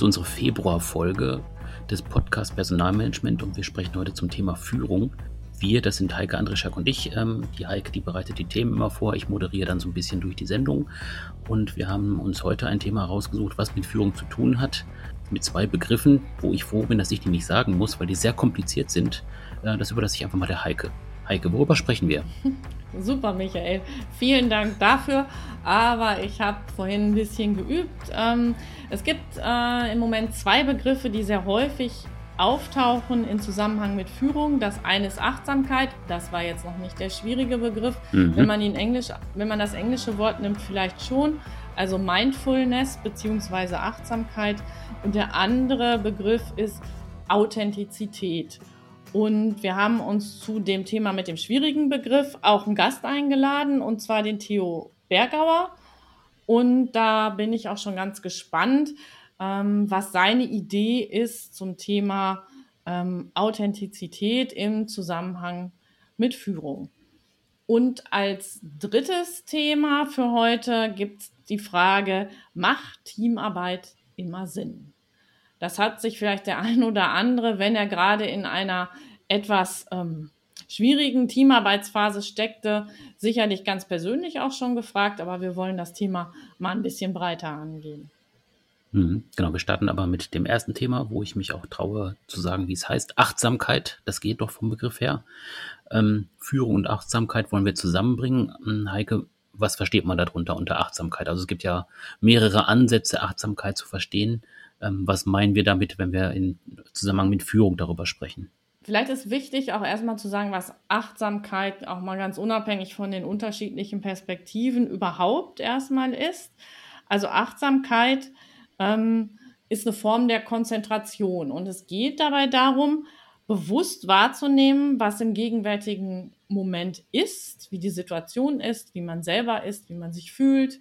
Ist unsere Februarfolge des Podcast Personalmanagement und wir sprechen heute zum Thema Führung. Wir, das sind Heike Andrischak und ich. Ähm, die Heike, die bereitet die Themen immer vor. Ich moderiere dann so ein bisschen durch die Sendung. Und wir haben uns heute ein Thema rausgesucht, was mit Führung zu tun hat. Mit zwei Begriffen, wo ich froh bin, dass ich die nicht sagen muss, weil die sehr kompliziert sind. Äh, das überlasse ich einfach mal der Heike. Heike, worüber sprechen wir? Super, Michael. Vielen Dank dafür. Aber ich habe vorhin ein bisschen geübt. Ähm, es gibt äh, im Moment zwei Begriffe, die sehr häufig auftauchen in Zusammenhang mit Führung. Das eine ist Achtsamkeit. Das war jetzt noch nicht der schwierige Begriff. Mhm. Wenn man ihn Englisch, wenn man das englische Wort nimmt, vielleicht schon. Also Mindfulness bzw. Achtsamkeit. Und der andere Begriff ist Authentizität. Und wir haben uns zu dem Thema mit dem schwierigen Begriff auch einen Gast eingeladen, und zwar den Theo Bergauer. Und da bin ich auch schon ganz gespannt, ähm, was seine Idee ist zum Thema ähm, Authentizität im Zusammenhang mit Führung. Und als drittes Thema für heute gibt es die Frage, macht Teamarbeit immer Sinn? Das hat sich vielleicht der ein oder andere, wenn er gerade in einer etwas ähm, schwierigen Teamarbeitsphase steckte, sicherlich ganz persönlich auch schon gefragt, aber wir wollen das Thema mal ein bisschen breiter angehen. Mhm, genau, wir starten aber mit dem ersten Thema, wo ich mich auch traue zu sagen, wie es heißt. Achtsamkeit, das geht doch vom Begriff her. Ähm, Führung und Achtsamkeit wollen wir zusammenbringen. Hm, Heike, was versteht man darunter unter Achtsamkeit? Also es gibt ja mehrere Ansätze, Achtsamkeit zu verstehen. Ähm, was meinen wir damit, wenn wir in Zusammenhang mit Führung darüber sprechen? Vielleicht ist wichtig auch erstmal zu sagen, was Achtsamkeit auch mal ganz unabhängig von den unterschiedlichen Perspektiven überhaupt erstmal ist. Also Achtsamkeit ähm, ist eine Form der Konzentration. Und es geht dabei darum, bewusst wahrzunehmen, was im gegenwärtigen Moment ist, wie die Situation ist, wie man selber ist, wie man sich fühlt,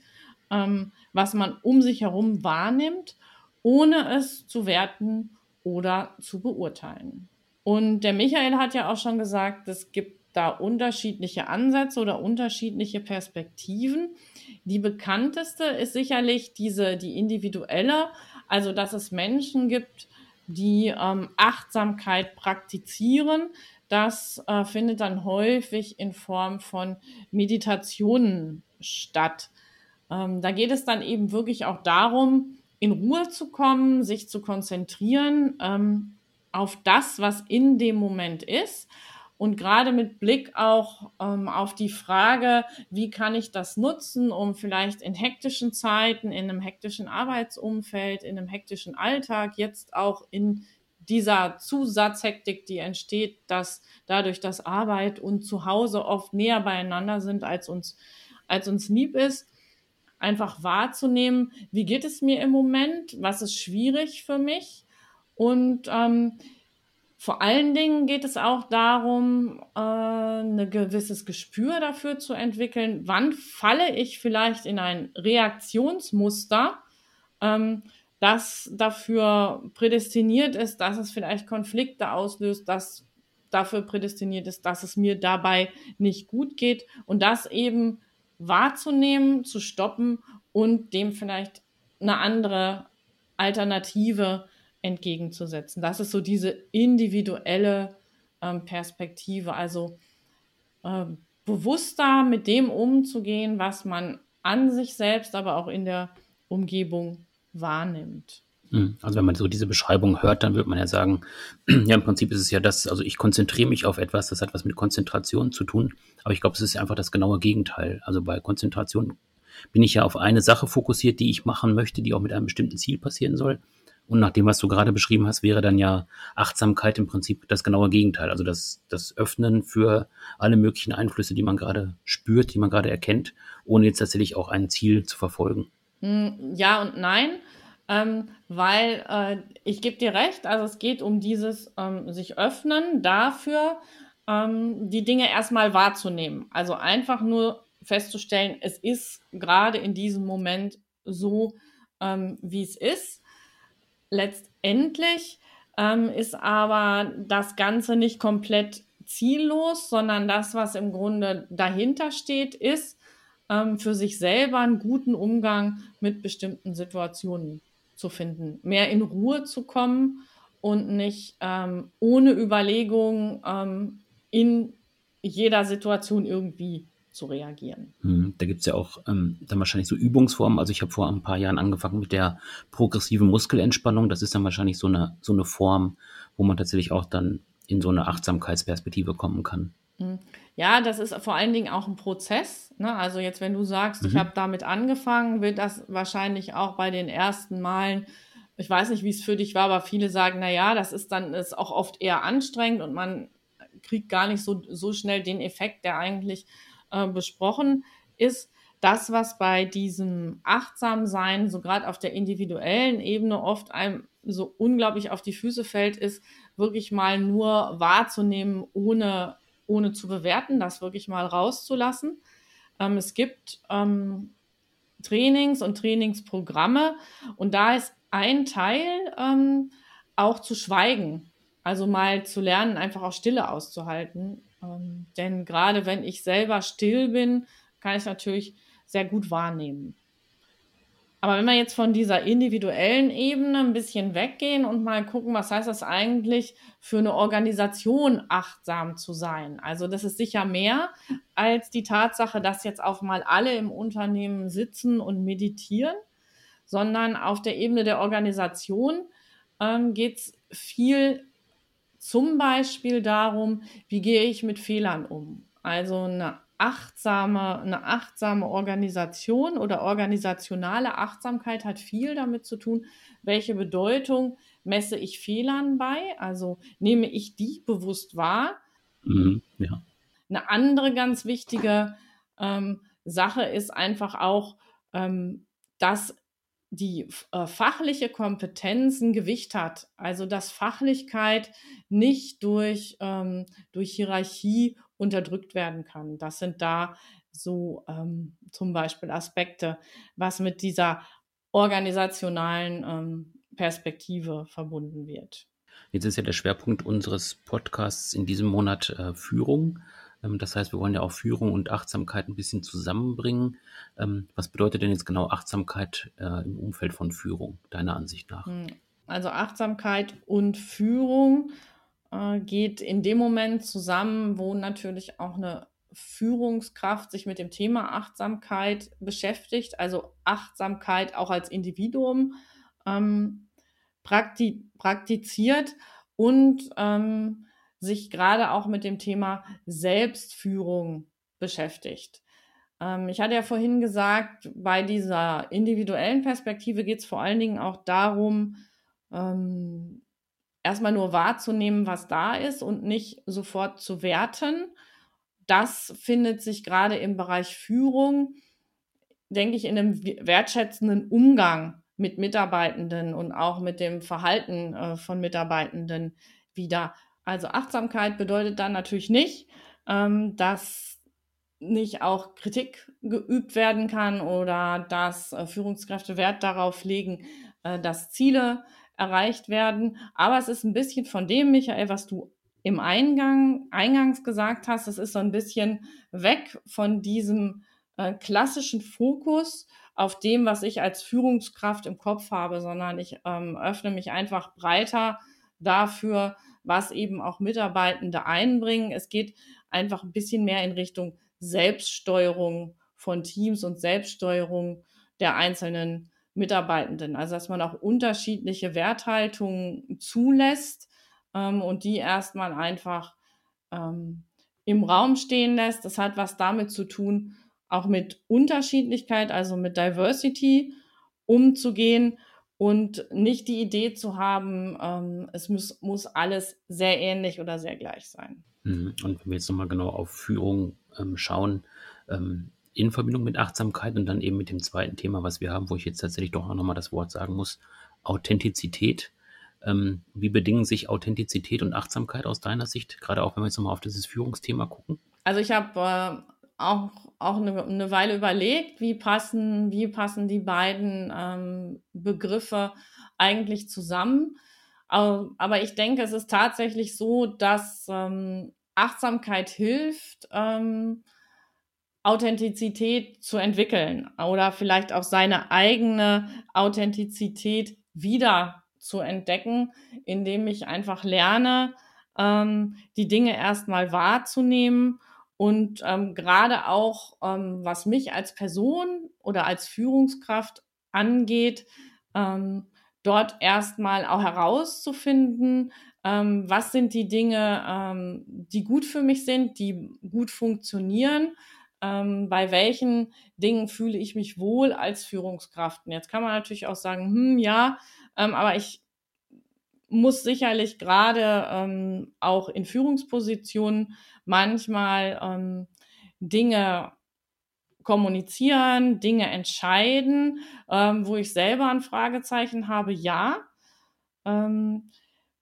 ähm, was man um sich herum wahrnimmt, ohne es zu werten oder zu beurteilen. Und der Michael hat ja auch schon gesagt, es gibt da unterschiedliche Ansätze oder unterschiedliche Perspektiven. Die bekannteste ist sicherlich diese, die individuelle, also dass es Menschen gibt, die ähm, Achtsamkeit praktizieren. Das äh, findet dann häufig in Form von Meditationen statt. Ähm, da geht es dann eben wirklich auch darum, in Ruhe zu kommen, sich zu konzentrieren ähm, auf das, was in dem Moment ist. Und gerade mit Blick auch ähm, auf die Frage, wie kann ich das nutzen, um vielleicht in hektischen Zeiten, in einem hektischen Arbeitsumfeld, in einem hektischen Alltag, jetzt auch in dieser Zusatzhektik, die entsteht, dass dadurch, dass Arbeit und Zuhause oft näher beieinander sind, als uns, als uns lieb ist, einfach wahrzunehmen, wie geht es mir im Moment, was ist schwierig für mich. Und ähm, vor allen Dingen geht es auch darum, äh, ein gewisses Gespür dafür zu entwickeln, wann falle ich vielleicht in ein Reaktionsmuster, ähm, das dafür prädestiniert ist, dass es vielleicht Konflikte auslöst, das dafür prädestiniert ist, dass es mir dabei nicht gut geht. Und das eben wahrzunehmen, zu stoppen und dem vielleicht eine andere Alternative entgegenzusetzen. Das ist so diese individuelle ähm, Perspektive, also äh, bewusster mit dem umzugehen, was man an sich selbst, aber auch in der Umgebung wahrnimmt. Hm. Also wenn man so diese Beschreibung hört, dann würde man ja sagen, ja, im Prinzip ist es ja das, also ich konzentriere mich auf etwas, das hat was mit Konzentration zu tun, aber ich glaube, es ist einfach das genaue Gegenteil. Also bei Konzentration bin ich ja auf eine Sache fokussiert, die ich machen möchte, die auch mit einem bestimmten Ziel passieren soll. Und nach dem, was du gerade beschrieben hast, wäre dann ja Achtsamkeit im Prinzip das genaue Gegenteil. Also das, das Öffnen für alle möglichen Einflüsse, die man gerade spürt, die man gerade erkennt, ohne jetzt tatsächlich auch ein Ziel zu verfolgen. Hm, ja und nein, ähm, weil äh, ich gebe dir recht, also es geht um dieses ähm, sich öffnen dafür, ähm, die Dinge erstmal wahrzunehmen. Also einfach nur festzustellen, es ist gerade in diesem Moment so, ähm, wie es ist letztendlich ähm, ist aber das Ganze nicht komplett ziellos, sondern das, was im Grunde dahinter steht, ist, ähm, für sich selber einen guten Umgang mit bestimmten Situationen zu finden, mehr in Ruhe zu kommen und nicht ähm, ohne Überlegung ähm, in jeder Situation irgendwie zu reagieren. Hm, da gibt es ja auch ähm, dann wahrscheinlich so Übungsformen. Also ich habe vor ein paar Jahren angefangen mit der progressiven Muskelentspannung. Das ist dann wahrscheinlich so eine, so eine Form, wo man tatsächlich auch dann in so eine Achtsamkeitsperspektive kommen kann. Hm. Ja, das ist vor allen Dingen auch ein Prozess. Ne? Also jetzt, wenn du sagst, mhm. ich habe damit angefangen, wird das wahrscheinlich auch bei den ersten Malen, ich weiß nicht, wie es für dich war, aber viele sagen, na ja, das ist dann ist auch oft eher anstrengend und man kriegt gar nicht so, so schnell den Effekt, der eigentlich äh, besprochen ist. Das, was bei diesem Achtsamsein, so gerade auf der individuellen Ebene, oft einem so unglaublich auf die Füße fällt, ist wirklich mal nur wahrzunehmen, ohne, ohne zu bewerten, das wirklich mal rauszulassen. Ähm, es gibt ähm, Trainings und Trainingsprogramme und da ist ein Teil ähm, auch zu schweigen. Also mal zu lernen, einfach auch Stille auszuhalten. Ähm, denn gerade wenn ich selber still bin, kann ich natürlich sehr gut wahrnehmen. Aber wenn wir jetzt von dieser individuellen Ebene ein bisschen weggehen und mal gucken, was heißt das eigentlich für eine Organisation achtsam zu sein? Also das ist sicher mehr als die Tatsache, dass jetzt auch mal alle im Unternehmen sitzen und meditieren, sondern auf der Ebene der Organisation ähm, geht es viel zum Beispiel darum, wie gehe ich mit Fehlern um. Also eine achtsame, eine achtsame Organisation oder organisationale Achtsamkeit hat viel damit zu tun, welche Bedeutung messe ich Fehlern bei, also nehme ich die bewusst wahr. Mhm, ja. Eine andere ganz wichtige ähm, Sache ist einfach auch, ähm, dass die äh, fachliche Kompetenz ein Gewicht hat. Also dass Fachlichkeit nicht durch, ähm, durch Hierarchie unterdrückt werden kann. Das sind da so ähm, zum Beispiel Aspekte, was mit dieser organisationalen ähm, Perspektive verbunden wird. Jetzt ist ja der Schwerpunkt unseres Podcasts in diesem Monat äh, Führung. Ähm, das heißt, wir wollen ja auch Führung und Achtsamkeit ein bisschen zusammenbringen. Ähm, was bedeutet denn jetzt genau Achtsamkeit äh, im Umfeld von Führung, deiner Ansicht nach? Hm, also Achtsamkeit und Führung äh, geht in dem Moment zusammen, wo natürlich auch eine Führungskraft sich mit dem Thema Achtsamkeit beschäftigt, also Achtsamkeit auch als Individuum ähm, praktiziert und ähm, sich gerade auch mit dem Thema Selbstführung beschäftigt. Ähm, ich hatte ja vorhin gesagt, bei dieser individuellen Perspektive geht es vor allen Dingen auch darum, ähm, erstmal nur wahrzunehmen, was da ist und nicht sofort zu werten. Das findet sich gerade im Bereich Führung, denke ich, in einem wertschätzenden Umgang mit Mitarbeitenden und auch mit dem Verhalten äh, von Mitarbeitenden wieder. Also Achtsamkeit bedeutet dann natürlich nicht, ähm, dass nicht auch Kritik geübt werden kann oder dass äh, Führungskräfte Wert darauf legen, äh, dass Ziele erreicht werden. Aber es ist ein bisschen von dem, Michael, was du im Eingang, eingangs gesagt hast, es ist so ein bisschen weg von diesem äh, klassischen Fokus auf dem, was ich als Führungskraft im Kopf habe, sondern ich ähm, öffne mich einfach breiter dafür, was eben auch Mitarbeitende einbringen. Es geht einfach ein bisschen mehr in Richtung Selbststeuerung von Teams und Selbststeuerung der einzelnen Mitarbeitenden. Also dass man auch unterschiedliche Werthaltungen zulässt ähm, und die erstmal einfach ähm, im Raum stehen lässt. Das hat was damit zu tun, auch mit Unterschiedlichkeit, also mit Diversity umzugehen und nicht die Idee zu haben, ähm, es muss, muss alles sehr ähnlich oder sehr gleich sein. Mhm. Und wenn wir jetzt nochmal genau auf Führung ähm, schauen, ähm, in Verbindung mit Achtsamkeit und dann eben mit dem zweiten Thema, was wir haben, wo ich jetzt tatsächlich doch auch nochmal das Wort sagen muss, Authentizität. Ähm, wie bedingen sich Authentizität und Achtsamkeit aus deiner Sicht, gerade auch wenn wir jetzt nochmal auf dieses Führungsthema gucken? Also ich habe äh, auch, auch eine, eine, Weile überlegt, wie passen, wie passen die beiden ähm, Begriffe eigentlich zusammen. Aber ich denke, es ist tatsächlich so, dass ähm, Achtsamkeit hilft, ähm, Authentizität zu entwickeln oder vielleicht auch seine eigene Authentizität wieder zu entdecken, indem ich einfach lerne, ähm, die Dinge erstmal wahrzunehmen und ähm, gerade auch, ähm, was mich als Person oder als Führungskraft angeht, ähm, dort erstmal auch herauszufinden, ähm, was sind die Dinge, ähm, die gut für mich sind, die gut funktionieren, ähm, bei welchen Dingen fühle ich mich wohl als Führungskraft. Und jetzt kann man natürlich auch sagen, hm, ja, ähm, aber ich muss sicherlich gerade ähm, auch in Führungspositionen manchmal ähm, Dinge kommunizieren, Dinge entscheiden, ähm, wo ich selber ein Fragezeichen habe, ja. Ähm,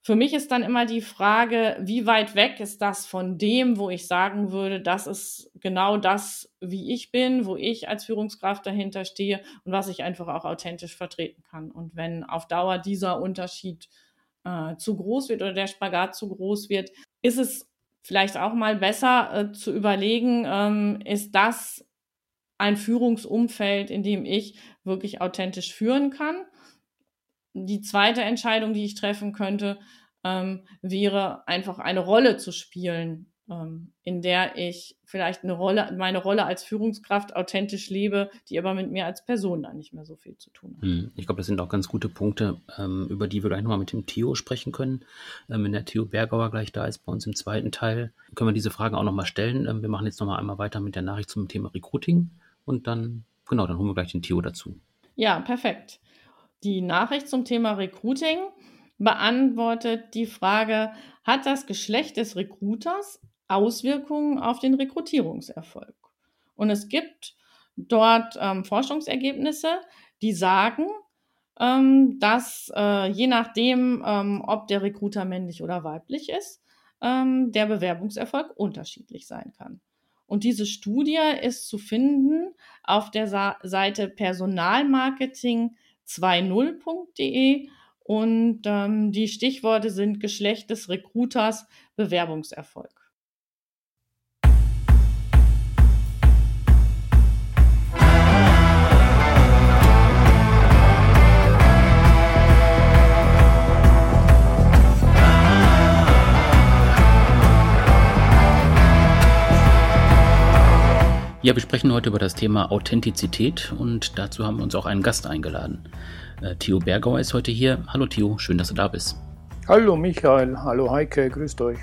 für mich ist dann immer die Frage, wie weit weg ist das von dem, wo ich sagen würde, das ist genau das, wie ich bin, wo ich als Führungskraft dahinter stehe und was ich einfach auch authentisch vertreten kann. Und wenn auf Dauer dieser Unterschied äh, zu groß wird oder der Spagat zu groß wird, ist es vielleicht auch mal besser äh, zu überlegen, ähm, ist das ein Führungsumfeld, in dem ich wirklich authentisch führen kann? Die zweite Entscheidung, die ich treffen könnte, ähm, wäre einfach eine Rolle zu spielen, ähm, in der ich vielleicht eine Rolle, meine Rolle als Führungskraft authentisch lebe, die aber mit mir als Person dann nicht mehr so viel zu tun hat. Hm, ich glaube, das sind auch ganz gute Punkte, ähm, über die wir gleich nochmal mit dem Theo sprechen können. Ähm, wenn der Theo Bergauer gleich da ist bei uns im zweiten Teil, können wir diese Fragen auch nochmal stellen. Ähm, wir machen jetzt nochmal einmal weiter mit der Nachricht zum Thema Recruiting und dann, genau, dann holen wir gleich den Theo dazu. Ja, perfekt. Die Nachricht zum Thema Recruiting beantwortet die Frage, hat das Geschlecht des Recruiters Auswirkungen auf den Rekrutierungserfolg? Und es gibt dort ähm, Forschungsergebnisse, die sagen, ähm, dass äh, je nachdem, ähm, ob der Recruiter männlich oder weiblich ist, ähm, der Bewerbungserfolg unterschiedlich sein kann. Und diese Studie ist zu finden auf der Sa Seite personalmarketing20.de und ähm, die Stichworte sind Geschlecht des Recruiters, Bewerbungserfolg. Ja, wir sprechen heute über das Thema Authentizität und dazu haben wir uns auch einen Gast eingeladen. Äh, Theo Bergauer ist heute hier. Hallo Theo, schön, dass du da bist. Hallo Michael, hallo Heike, grüßt euch.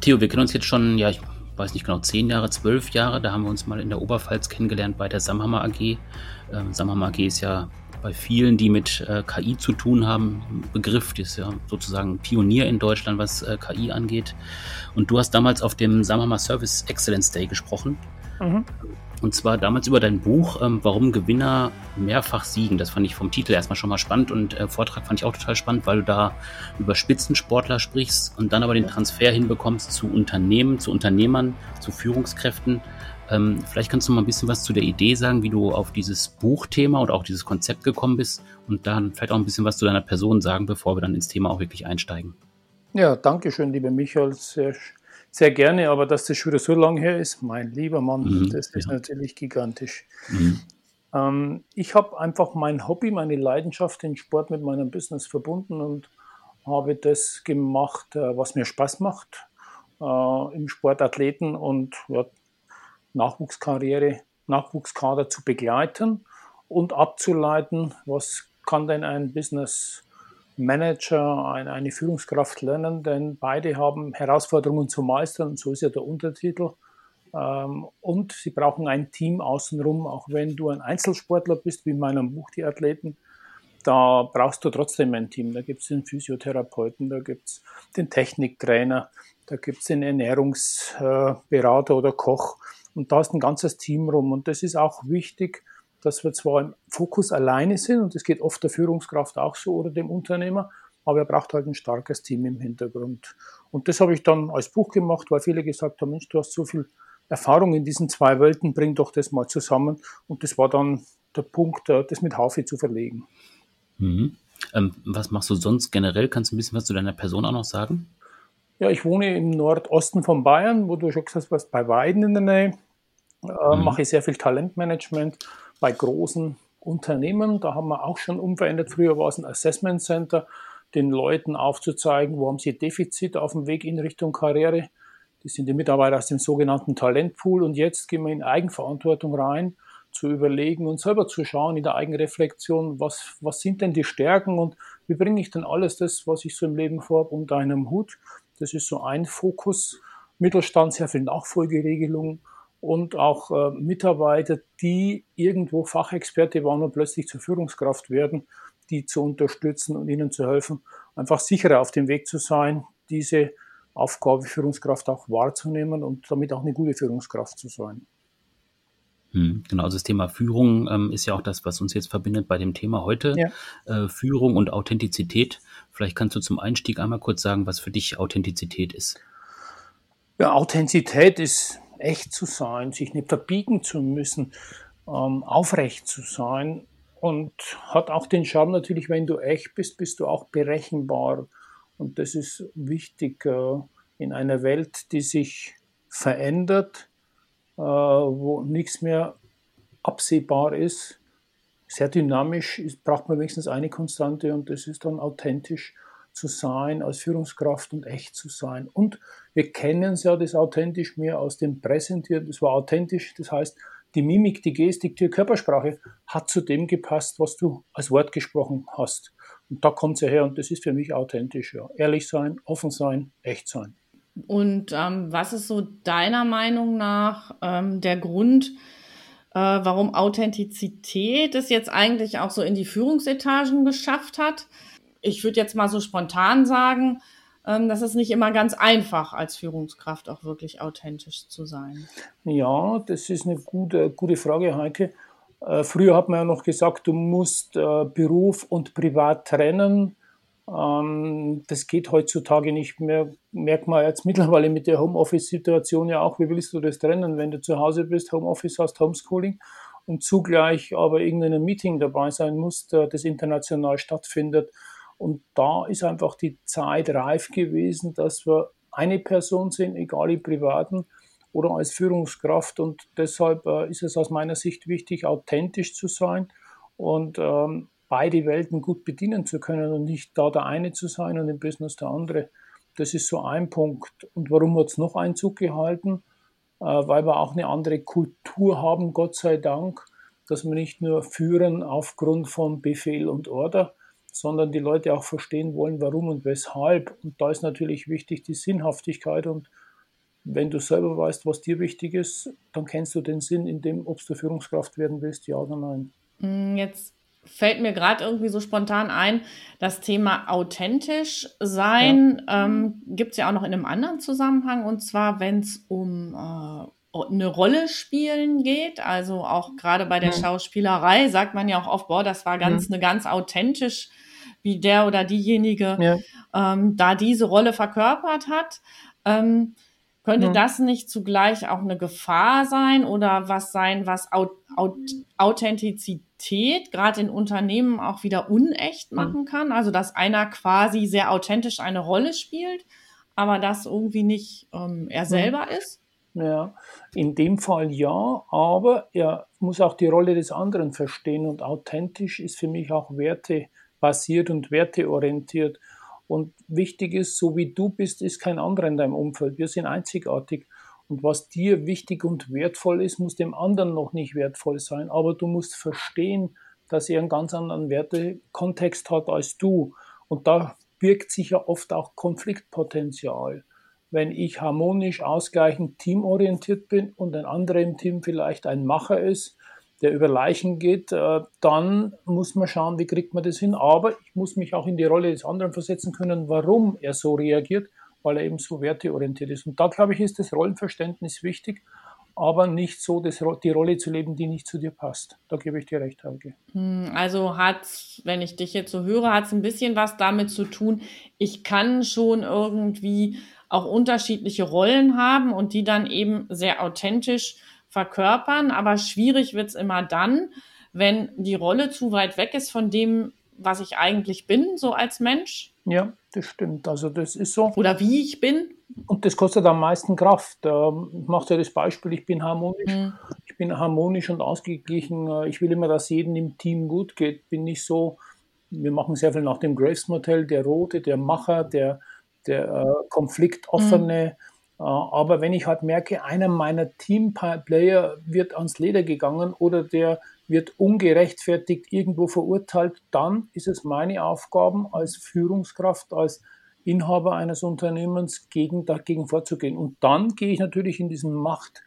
Theo, wir kennen uns jetzt schon, ja, ich weiß nicht genau, zehn Jahre, zwölf Jahre. Da haben wir uns mal in der Oberpfalz kennengelernt bei der Samhammer AG. Ähm, Samhammer AG ist ja bei vielen, die mit äh, KI zu tun haben, ein Begriff, die ist ja sozusagen Pionier in Deutschland, was äh, KI angeht. Und du hast damals auf dem Samhammer Service Excellence Day gesprochen. Mhm. Und zwar damals über dein Buch, ähm, warum Gewinner mehrfach siegen. Das fand ich vom Titel erstmal schon mal spannend und äh, Vortrag fand ich auch total spannend, weil du da über Spitzensportler sprichst und dann aber den Transfer hinbekommst zu Unternehmen, zu Unternehmern, zu Führungskräften. Ähm, vielleicht kannst du mal ein bisschen was zu der Idee sagen, wie du auf dieses Buchthema oder auch dieses Konzept gekommen bist und dann vielleicht auch ein bisschen was zu deiner Person sagen, bevor wir dann ins Thema auch wirklich einsteigen. Ja, danke schön, lieber Michael. Sehr sehr gerne, aber dass das schon wieder so lange her ist, mein lieber Mann, mhm, das ist ja. natürlich gigantisch. Mhm. Ähm, ich habe einfach mein Hobby, meine Leidenschaft, den Sport mit meinem Business verbunden und habe das gemacht, äh, was mir Spaß macht, äh, im Sportathleten und ja, Nachwuchskarriere, Nachwuchskader zu begleiten und abzuleiten, was kann denn ein Business Manager, eine, eine Führungskraft lernen, denn beide haben Herausforderungen zu meistern, so ist ja der Untertitel. Ähm, und sie brauchen ein Team außenrum, auch wenn du ein Einzelsportler bist, wie in meinem Buch Die Athleten, da brauchst du trotzdem ein Team. Da gibt es den Physiotherapeuten, da gibt es den Techniktrainer, da gibt es den Ernährungsberater oder Koch. Und da ist ein ganzes Team rum. Und das ist auch wichtig, dass wir zwar im Fokus alleine sind, und das geht oft der Führungskraft auch so oder dem Unternehmer, aber er braucht halt ein starkes Team im Hintergrund. Und das habe ich dann als Buch gemacht, weil viele gesagt haben, Mensch, du hast so viel Erfahrung in diesen zwei Welten, bring doch das mal zusammen. Und das war dann der Punkt, äh, das mit Haufe zu verlegen. Mhm. Ähm, was machst du sonst generell? Kannst du ein bisschen was zu deiner Person auch noch sagen? Ja, ich wohne im Nordosten von Bayern, wo du schon gesagt hast, bei Weiden in der Nähe. Äh, mhm. Mache ich sehr viel Talentmanagement bei großen, Unternehmen. Da haben wir auch schon umverändert. Früher war es ein Assessment Center, den Leuten aufzuzeigen, wo haben sie Defizite auf dem Weg in Richtung Karriere. Das sind die Mitarbeiter aus dem sogenannten Talentpool. Und jetzt gehen wir in Eigenverantwortung rein, zu überlegen und selber zu schauen in der Eigenreflexion, was, was sind denn die Stärken und wie bringe ich denn alles das, was ich so im Leben vorhabe, unter einem Hut. Das ist so ein Fokus. Mittelstand sehr viel Nachfolgeregelung und auch äh, Mitarbeiter, die irgendwo Fachexperte waren und plötzlich zur Führungskraft werden, die zu unterstützen und ihnen zu helfen, einfach sicherer auf dem Weg zu sein, diese Aufgabe Führungskraft auch wahrzunehmen und damit auch eine gute Führungskraft zu sein. Hm, genau, also das Thema Führung ähm, ist ja auch das, was uns jetzt verbindet bei dem Thema heute. Ja. Äh, Führung und Authentizität. Vielleicht kannst du zum Einstieg einmal kurz sagen, was für dich Authentizität ist. Ja, Authentizität ist echt zu sein, sich nicht verbiegen zu müssen, ähm, aufrecht zu sein und hat auch den Charme natürlich, wenn du echt bist, bist du auch berechenbar. Und das ist wichtig äh, in einer Welt, die sich verändert, äh, wo nichts mehr absehbar ist. Sehr dynamisch ist, braucht man wenigstens eine Konstante und das ist dann authentisch zu sein, als Führungskraft und echt zu sein. Und wir kennen es ja, das authentisch mehr aus dem Präsentieren. Das war authentisch, das heißt, die Mimik, die Gestik, die Körpersprache hat zu dem gepasst, was du als Wort gesprochen hast. Und da kommt es ja her und das ist für mich authentisch. Ja. Ehrlich sein, offen sein, echt sein. Und ähm, was ist so deiner Meinung nach ähm, der Grund, äh, warum Authentizität es jetzt eigentlich auch so in die Führungsetagen geschafft hat? Ich würde jetzt mal so spontan sagen, ähm, das ist nicht immer ganz einfach, als Führungskraft auch wirklich authentisch zu sein. Ja, das ist eine gute, gute Frage, Heike. Äh, früher hat man ja noch gesagt, du musst äh, Beruf und Privat trennen. Ähm, das geht heutzutage nicht mehr. Merkt man jetzt mittlerweile mit der Homeoffice-Situation ja auch. Wie willst du das trennen, wenn du zu Hause bist, Homeoffice hast, Homeschooling und zugleich aber irgendein Meeting dabei sein musst, äh, das international stattfindet? Und da ist einfach die Zeit reif gewesen, dass wir eine Person sind, egal im Privaten oder als Führungskraft. Und deshalb äh, ist es aus meiner Sicht wichtig, authentisch zu sein und ähm, beide Welten gut bedienen zu können und nicht da der eine zu sein und im Business der andere. Das ist so ein Punkt. Und warum hat es noch Einzug gehalten? Äh, weil wir auch eine andere Kultur haben, Gott sei Dank, dass wir nicht nur führen aufgrund von Befehl und Order, sondern die Leute auch verstehen wollen, warum und weshalb. Und da ist natürlich wichtig die Sinnhaftigkeit. Und wenn du selber weißt, was dir wichtig ist, dann kennst du den Sinn in dem, ob du Führungskraft werden willst, ja oder nein. Mm, jetzt fällt mir gerade irgendwie so spontan ein, das Thema authentisch sein ja. ähm, gibt es ja auch noch in einem anderen Zusammenhang. Und zwar, wenn es um äh, eine Rolle spielen geht, also auch gerade bei der ja. Schauspielerei sagt man ja auch oft, boah, das war ganz ja. eine ganz authentisch wie der oder diejenige ja. ähm, da diese Rolle verkörpert hat. Ähm, könnte ja. das nicht zugleich auch eine Gefahr sein oder was sein, was Aut Aut Authentizität gerade in Unternehmen auch wieder unecht machen kann? Also dass einer quasi sehr authentisch eine Rolle spielt, aber das irgendwie nicht ähm, er selber ist? Ja, in dem Fall ja, aber er muss auch die Rolle des anderen verstehen und authentisch ist für mich auch Werte basiert und werteorientiert. Und wichtig ist, so wie du bist, ist kein anderer in deinem Umfeld. Wir sind einzigartig. Und was dir wichtig und wertvoll ist, muss dem anderen noch nicht wertvoll sein. Aber du musst verstehen, dass er einen ganz anderen Wertekontext hat als du. Und da birgt sich ja oft auch Konfliktpotenzial. Wenn ich harmonisch, ausgleichend, teamorientiert bin und ein anderer im Team vielleicht ein Macher ist, der über Leichen geht, äh, dann muss man schauen, wie kriegt man das hin. Aber ich muss mich auch in die Rolle des anderen versetzen können, warum er so reagiert, weil er eben so werteorientiert ist. Und da, glaube ich, ist das Rollenverständnis wichtig, aber nicht so, das, die Rolle zu leben, die nicht zu dir passt. Da gebe ich dir recht, Helge. Hm, also hat, wenn ich dich jetzt so höre, hat es ein bisschen was damit zu tun, ich kann schon irgendwie auch unterschiedliche Rollen haben und die dann eben sehr authentisch verkörpern, aber schwierig wird es immer dann, wenn die Rolle zu weit weg ist von dem, was ich eigentlich bin, so als Mensch. Ja, das stimmt. Also das ist so. Oder wie ich bin. Und das kostet am meisten Kraft. Ähm, ich mache dir das Beispiel, ich bin harmonisch. Mhm. Ich bin harmonisch und ausgeglichen. Äh, ich will immer, dass jedem im Team gut geht. Bin nicht so, wir machen sehr viel nach dem Graves-Modell, der Rote, der Macher, der, der äh, konfliktoffene. Mhm. Äh, aber wenn ich halt merke, einer meiner Teamplayer wird ans Leder gegangen oder der wird ungerechtfertigt irgendwo verurteilt, dann ist es meine Aufgabe als Führungskraft, als Inhaber eines Unternehmens gegen, dagegen vorzugehen. Und dann gehe ich natürlich in diesen Macht,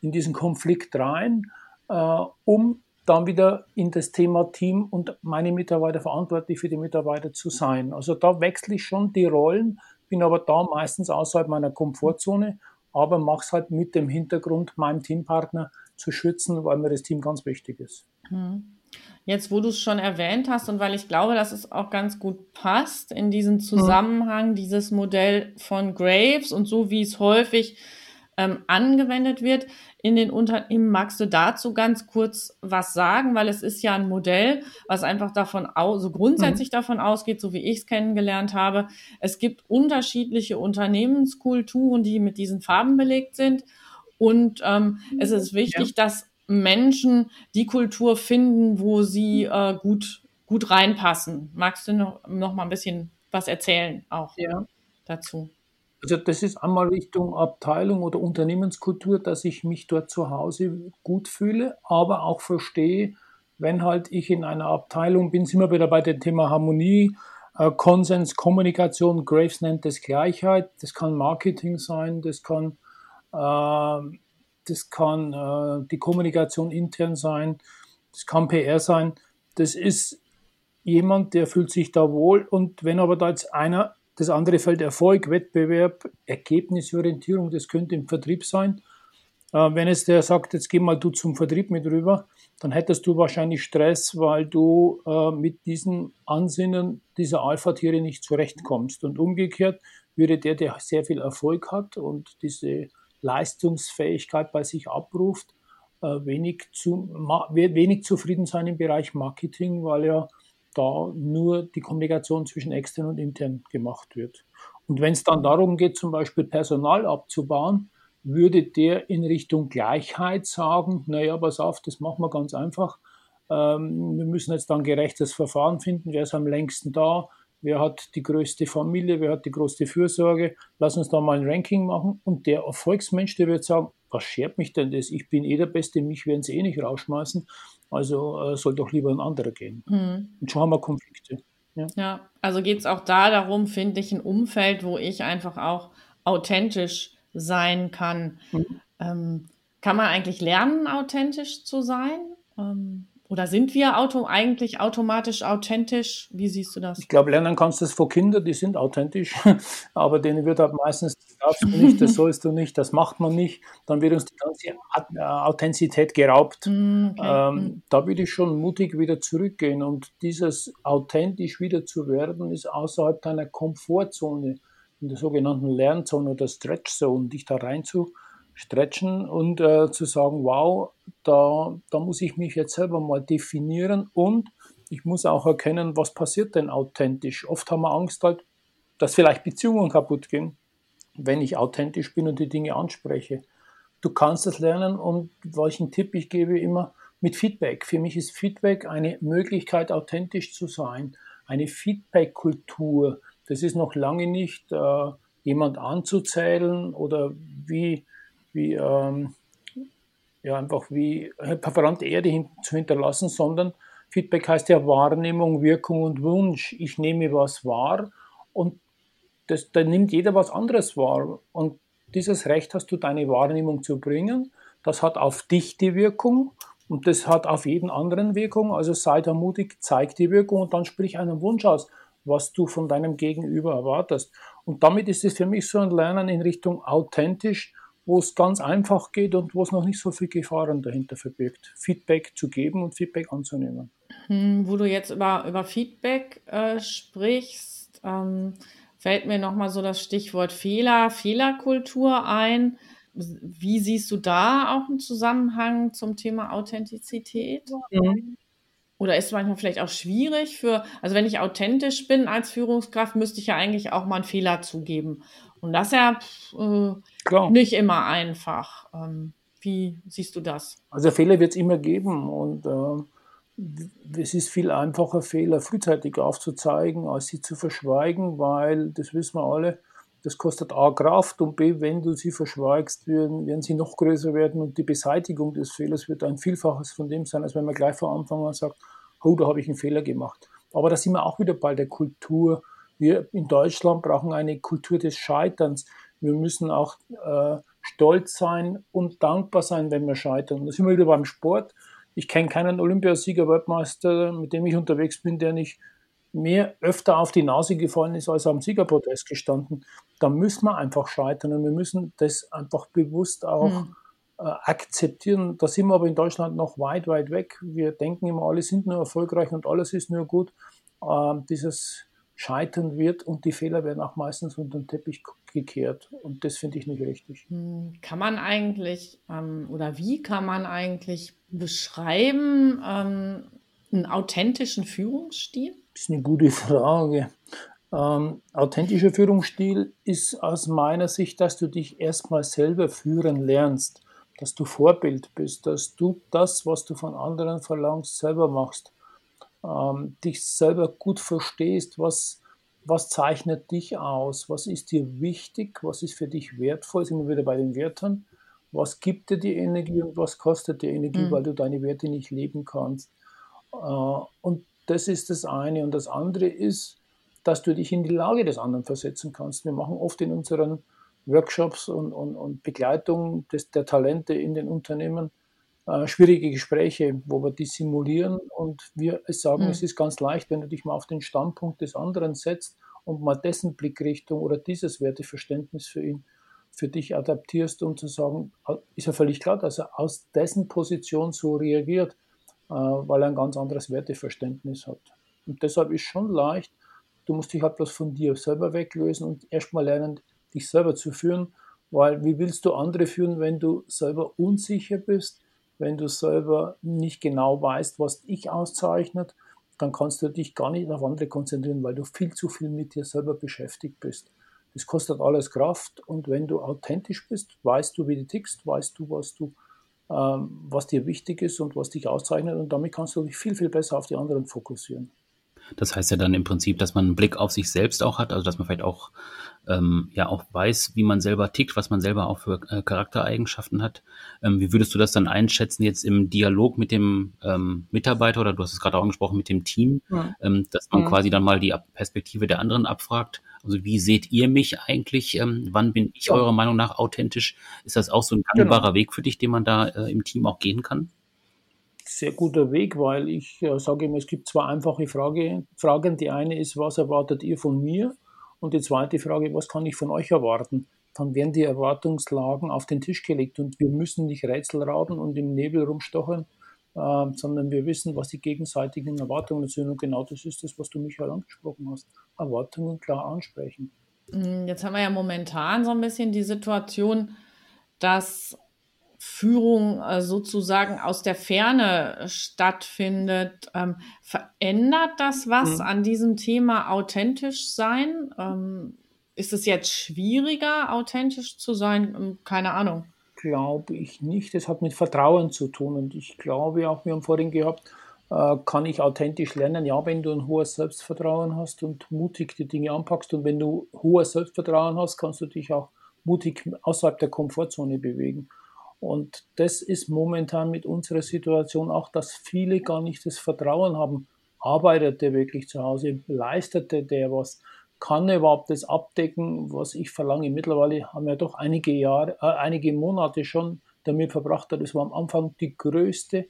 in diesen Konflikt rein, äh, um dann wieder in das Thema Team und meine Mitarbeiter verantwortlich für die Mitarbeiter zu sein. Also da wechsle ich schon die Rollen, bin aber da meistens außerhalb meiner Komfortzone, aber mache es halt mit dem Hintergrund, meinem Teampartner zu schützen, weil mir das Team ganz wichtig ist. Hm. Jetzt, wo du es schon erwähnt hast und weil ich glaube, dass es auch ganz gut passt in diesen Zusammenhang, mhm. dieses Modell von Graves und so wie es häufig ähm, angewendet wird in den Unternehmen. Magst du dazu ganz kurz was sagen? Weil es ist ja ein Modell, was einfach davon aus, so grundsätzlich mhm. davon ausgeht, so wie ich es kennengelernt habe. Es gibt unterschiedliche Unternehmenskulturen, die mit diesen Farben belegt sind. Und ähm, es ist wichtig, ja. dass Menschen die Kultur finden, wo sie äh, gut, gut reinpassen. Magst du noch, noch mal ein bisschen was erzählen auch ja. dazu? Also das ist einmal Richtung Abteilung oder Unternehmenskultur, dass ich mich dort zu Hause gut fühle, aber auch verstehe, wenn halt ich in einer Abteilung bin, sind wir wieder bei dem Thema Harmonie, äh, Konsens, Kommunikation, Graves nennt das Gleichheit, das kann Marketing sein, das kann äh, das kann äh, die Kommunikation intern sein, das kann PR sein. Das ist jemand, der fühlt sich da wohl und wenn aber da jetzt einer, das andere Feld Erfolg, Wettbewerb, Ergebnisorientierung, das könnte im Vertrieb sein. Äh, wenn es der sagt, jetzt geh mal du zum Vertrieb mit rüber, dann hättest du wahrscheinlich Stress, weil du äh, mit diesen Ansinnen dieser Alpha-Tiere nicht zurechtkommst. Und umgekehrt würde der, der sehr viel Erfolg hat und diese Leistungsfähigkeit bei sich abruft, äh, wenig, zu, wenig zufrieden sein im Bereich Marketing, weil ja da nur die Kommunikation zwischen extern und intern gemacht wird. Und wenn es dann darum geht, zum Beispiel Personal abzubauen, würde der in Richtung Gleichheit sagen, naja, pass auf, das machen wir ganz einfach. Ähm, wir müssen jetzt dann gerechtes Verfahren finden, wer ist am längsten da, wer hat die größte Familie, wer hat die größte Fürsorge, lass uns da mal ein Ranking machen. Und der Erfolgsmensch, der wird sagen, was schert mich denn das? Ich bin eh der Beste, mich werden sie eh nicht rausschmeißen, also äh, soll doch lieber ein anderer gehen. Mhm. Und schon haben wir Konflikte. Ja, ja also geht es auch da darum, finde ich, ein Umfeld, wo ich einfach auch authentisch sein kann. Mhm. Ähm, kann man eigentlich lernen, authentisch zu sein? Ähm, oder sind wir Auto eigentlich automatisch authentisch? Wie siehst du das? Ich glaube, lernen kannst du es vor Kindern, die sind authentisch, aber denen wird halt meistens, das darfst du nicht, das sollst du nicht, das macht man nicht. Dann wird uns die ganze äh, Authentizität geraubt. Mm, okay. ähm, mm. Da würde ich schon mutig wieder zurückgehen und dieses authentisch wieder zu werden, ist außerhalb deiner Komfortzone, in der sogenannten Lernzone oder Stretchzone, dich da rein zu stretchen und äh, zu sagen, wow, da, da muss ich mich jetzt selber mal definieren und ich muss auch erkennen, was passiert denn authentisch. Oft haben wir Angst halt, dass vielleicht Beziehungen kaputt gehen, wenn ich authentisch bin und die Dinge anspreche. Du kannst es lernen und welchen Tipp ich gebe immer mit Feedback. Für mich ist Feedback eine Möglichkeit, authentisch zu sein. Eine Feedback-Kultur. Das ist noch lange nicht äh, jemand anzuzählen oder wie wie ähm, ja, einfach wie verbrannte Erde hin, zu hinterlassen, sondern Feedback heißt ja Wahrnehmung, Wirkung und Wunsch. Ich nehme was wahr und das, da nimmt jeder was anderes wahr. Und dieses Recht hast du, deine Wahrnehmung zu bringen. Das hat auf dich die Wirkung und das hat auf jeden anderen Wirkung. Also sei da mutig, zeig die Wirkung und dann sprich einen Wunsch aus, was du von deinem Gegenüber erwartest. Und damit ist es für mich so ein Lernen in Richtung authentisch wo es ganz einfach geht und wo es noch nicht so viel Gefahren dahinter verbirgt, Feedback zu geben und Feedback anzunehmen. Hm, wo du jetzt über, über Feedback äh, sprichst, ähm, fällt mir nochmal so das Stichwort Fehler, Fehlerkultur ein. Wie siehst du da auch einen Zusammenhang zum Thema Authentizität? Mhm. Oder ist es manchmal vielleicht auch schwierig für, also wenn ich authentisch bin als Führungskraft, müsste ich ja eigentlich auch mal einen Fehler zugeben. Und das ist ja äh, nicht immer einfach. Ähm, Wie siehst du das? Also Fehler wird es immer geben und äh, es ist viel einfacher, Fehler frühzeitig aufzuzeigen, als sie zu verschweigen, weil, das wissen wir alle, das kostet A Kraft und B, wenn du sie verschweigst, werden, werden sie noch größer werden und die Beseitigung des Fehlers wird ein Vielfaches von dem sein, als wenn man gleich vor Anfang an sagt, oh, da habe ich einen Fehler gemacht. Aber da sind wir auch wieder bei der Kultur. Wir in Deutschland brauchen eine Kultur des Scheiterns. Wir müssen auch äh, stolz sein und dankbar sein, wenn wir scheitern. Da sind wir wieder beim Sport. Ich kenne keinen Olympiasieger, Weltmeister, mit dem ich unterwegs bin, der nicht mehr öfter auf die Nase gefallen ist, als am Siegerprotest gestanden, dann müssen wir einfach scheitern und wir müssen das einfach bewusst auch mhm. äh, akzeptieren. Da sind wir aber in Deutschland noch weit, weit weg. Wir denken immer, alle sind nur erfolgreich und alles ist nur gut. Äh, dieses Scheitern wird und die Fehler werden auch meistens unter den Teppich gekehrt. Und das finde ich nicht richtig. Hm, kann man eigentlich ähm, oder wie kann man eigentlich beschreiben ähm, einen authentischen Führungsstil? Das ist eine gute Frage. Ähm, authentischer Führungsstil ist aus meiner Sicht, dass du dich erstmal selber führen lernst, dass du Vorbild bist, dass du das, was du von anderen verlangst, selber machst, ähm, dich selber gut verstehst, was, was zeichnet dich aus, was ist dir wichtig, was ist für dich wertvoll, sind wir wieder bei den Werten, was gibt dir die Energie und was kostet dir Energie, mhm. weil du deine Werte nicht leben kannst. Äh, und das ist das eine. Und das andere ist, dass du dich in die Lage des anderen versetzen kannst. Wir machen oft in unseren Workshops und, und, und Begleitung des, der Talente in den Unternehmen äh, schwierige Gespräche, wo wir die simulieren und wir sagen, mhm. es ist ganz leicht, wenn du dich mal auf den Standpunkt des anderen setzt und mal dessen Blickrichtung oder dieses Werteverständnis für ihn, für dich adaptierst, um zu sagen, ist ja völlig klar, dass er aus dessen Position so reagiert. Äh, weil er ein ganz anderes Werteverständnis hat. Und deshalb ist schon leicht, du musst dich halt bloß von dir selber weglösen und erstmal lernen, dich selber zu führen, weil wie willst du andere führen, wenn du selber unsicher bist, wenn du selber nicht genau weißt, was dich auszeichnet, dann kannst du dich gar nicht auf andere konzentrieren, weil du viel zu viel mit dir selber beschäftigt bist. Das kostet alles Kraft und wenn du authentisch bist, weißt du, wie du tickst, weißt du, was du ähm, was dir wichtig ist und was dich auszeichnet. Und damit kannst du dich viel, viel besser auf die anderen fokussieren. Das heißt ja dann im Prinzip, dass man einen Blick auf sich selbst auch hat, also dass man vielleicht auch ähm, ja auch weiß, wie man selber tickt, was man selber auch für äh, Charaktereigenschaften hat. Ähm, wie würdest du das dann einschätzen jetzt im Dialog mit dem ähm, Mitarbeiter oder du hast es gerade auch angesprochen mit dem Team, ja. ähm, dass man ja. quasi dann mal die Perspektive der anderen abfragt? Also wie seht ihr mich eigentlich? Ähm, wann bin ich ja. eurer Meinung nach authentisch? Ist das auch so ein gangbarer genau. Weg für dich, den man da äh, im Team auch gehen kann? Sehr guter Weg, weil ich äh, sage immer, es gibt zwei einfache Frage, Fragen. Die eine ist, was erwartet ihr von mir? Und die zweite Frage, was kann ich von euch erwarten? Dann werden die Erwartungslagen auf den Tisch gelegt und wir müssen nicht Rätsel raten und im Nebel rumstochern, äh, sondern wir wissen, was die gegenseitigen Erwartungen sind. Und genau das ist das, was du mich angesprochen hast. Erwartungen klar ansprechen. Mm, jetzt haben wir ja momentan so ein bisschen die Situation, dass Führung äh, sozusagen aus der Ferne stattfindet. Ähm, verändert das was mhm. an diesem Thema authentisch sein? Ähm, ist es jetzt schwieriger, authentisch zu sein? Ähm, keine Ahnung glaube ich nicht. Es hat mit Vertrauen zu tun. Und ich glaube auch, wir haben vorhin gehabt, äh, kann ich authentisch lernen? Ja, wenn du ein hohes Selbstvertrauen hast und mutig die Dinge anpackst. Und wenn du hohes Selbstvertrauen hast, kannst du dich auch mutig außerhalb der Komfortzone bewegen. Und das ist momentan mit unserer Situation auch, dass viele gar nicht das Vertrauen haben. Arbeitet der wirklich zu Hause? Leistet der, was? kann er überhaupt das abdecken, was ich verlange? Mittlerweile haben wir doch einige Jahre, äh, einige Monate schon damit verbracht. Das war am Anfang die größte,